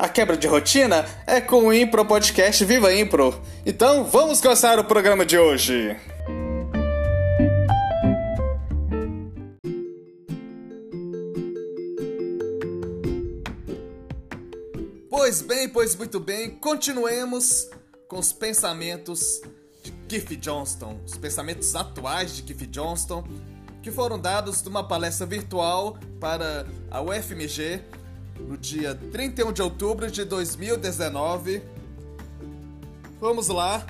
A quebra de rotina é com o Impro Podcast Viva Impro. Então vamos começar o programa de hoje. Pois bem, pois muito bem, continuemos com os pensamentos de Keith Johnston, os pensamentos atuais de Keith Johnston, que foram dados numa palestra virtual para a UFMG no dia 31 de outubro de 2019. Vamos lá.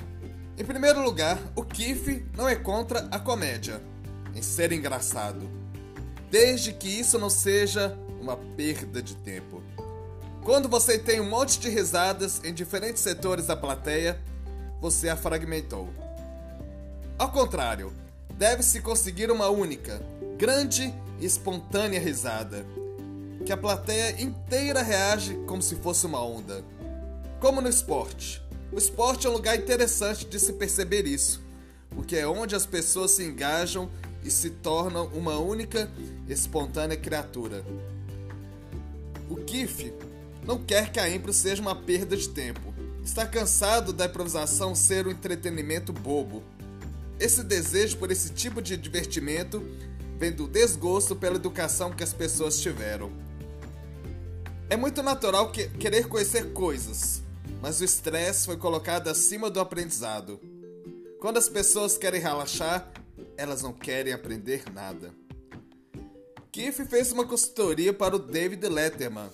Em primeiro lugar, o Kiff não é contra a comédia, em ser engraçado, desde que isso não seja uma perda de tempo. Quando você tem um monte de risadas em diferentes setores da plateia, você a fragmentou. Ao contrário, deve-se conseguir uma única, grande e espontânea risada que a plateia inteira reage como se fosse uma onda. Como no esporte. O esporte é um lugar interessante de se perceber isso, porque é onde as pessoas se engajam e se tornam uma única, espontânea criatura. O Kiff não quer que a impro seja uma perda de tempo. Está cansado da improvisação ser um entretenimento bobo. Esse desejo por esse tipo de divertimento vem do desgosto pela educação que as pessoas tiveram. É muito natural que querer conhecer coisas, mas o estresse foi colocado acima do aprendizado. Quando as pessoas querem relaxar, elas não querem aprender nada. Keith fez uma consultoria para o David Letterman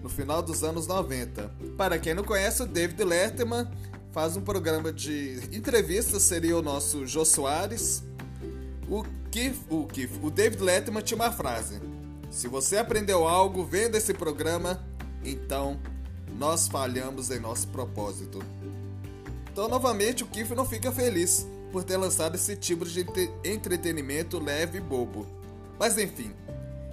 no final dos anos 90. Para quem não conhece, o David Letterman faz um programa de entrevistas, seria o nosso Jô Soares. O Keith, o, Keith, o David Letterman tinha uma frase: se você aprendeu algo vendo esse programa, então nós falhamos em nosso propósito. Então, novamente, o Kiff não fica feliz por ter lançado esse tipo de entretenimento leve e bobo. Mas enfim,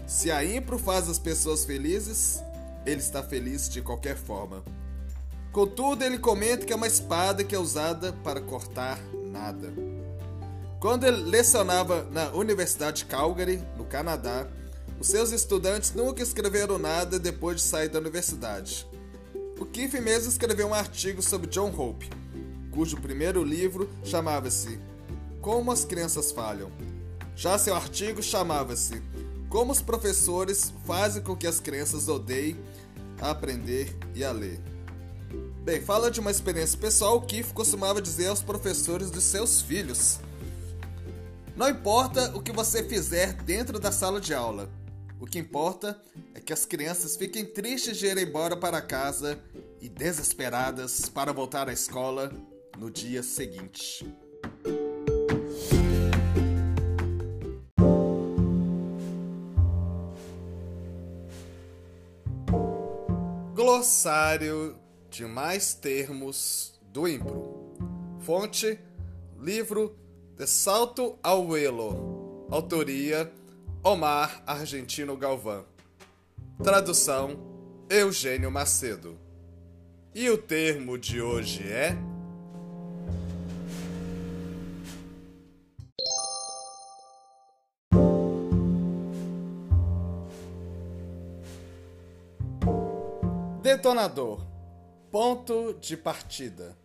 se a Impro faz as pessoas felizes, ele está feliz de qualquer forma. Contudo, ele comenta que é uma espada que é usada para cortar nada. Quando ele lecionava na Universidade de Calgary, no Canadá, os seus estudantes nunca escreveram nada depois de sair da universidade. O Keith mesmo escreveu um artigo sobre John Hope, cujo primeiro livro chamava-se Como as Crianças Falham. Já seu artigo chamava-se Como os Professores Fazem com que as Crianças Odeiem a Aprender e a Ler. Bem, fala de uma experiência pessoal, o Keith costumava dizer aos professores dos seus filhos: Não importa o que você fizer dentro da sala de aula, o que importa é que as crianças fiquem tristes de ir embora para casa e desesperadas para voltar à escola no dia seguinte. Glossário de mais termos do Impro. Fonte: livro De Salto ao Elo. Autoria: Omar Argentino Galvão. Tradução: Eugênio Macedo. E o termo de hoje é. Detonador. Ponto de partida.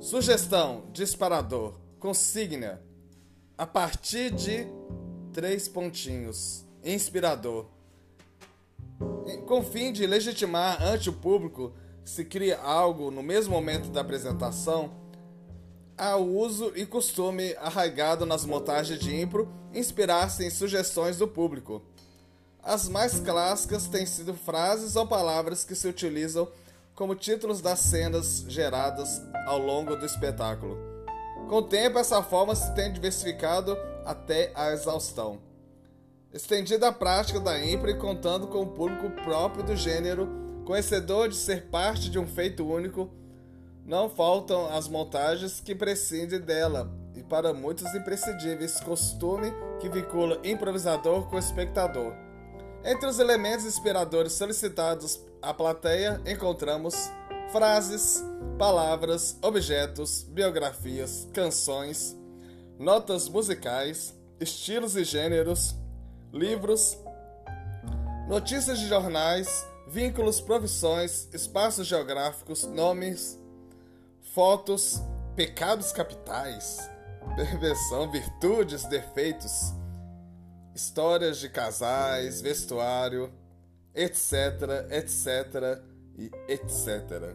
Sugestão: disparador. Consigna. A partir de três pontinhos. Inspirador. Com fim de legitimar ante o público se cria algo no mesmo momento da apresentação, há o uso e costume arraigado nas montagens de impro inspirar-se em sugestões do público. As mais clássicas têm sido frases ou palavras que se utilizam como títulos das cenas geradas ao longo do espetáculo. Com o tempo, essa forma se tem diversificado até a exaustão. Estendida a prática da impre contando com o público próprio do gênero Conhecedor de ser parte de um feito único, não faltam as montagens que prescindem dela e para muitos imprescindíveis costume que vincula improvisador com espectador. Entre os elementos inspiradores solicitados à plateia encontramos frases, palavras, objetos, biografias, canções, notas musicais, estilos e gêneros, livros, notícias de jornais, vínculos, profissões, espaços geográficos, nomes, fotos, pecados capitais, perversão, virtudes, defeitos, histórias de casais, vestuário, etc, etc e etc.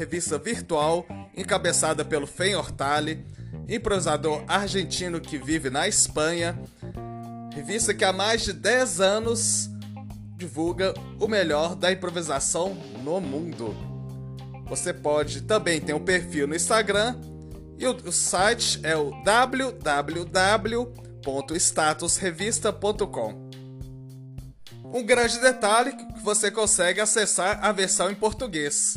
revista virtual encabeçada pelo Fen Hortali, improvisador argentino que vive na Espanha, revista que há mais de 10 anos divulga o melhor da improvisação no mundo. Você pode também ter um perfil no Instagram e o, o site é o www.statusrevista.com. Um grande detalhe que você consegue acessar a versão em português,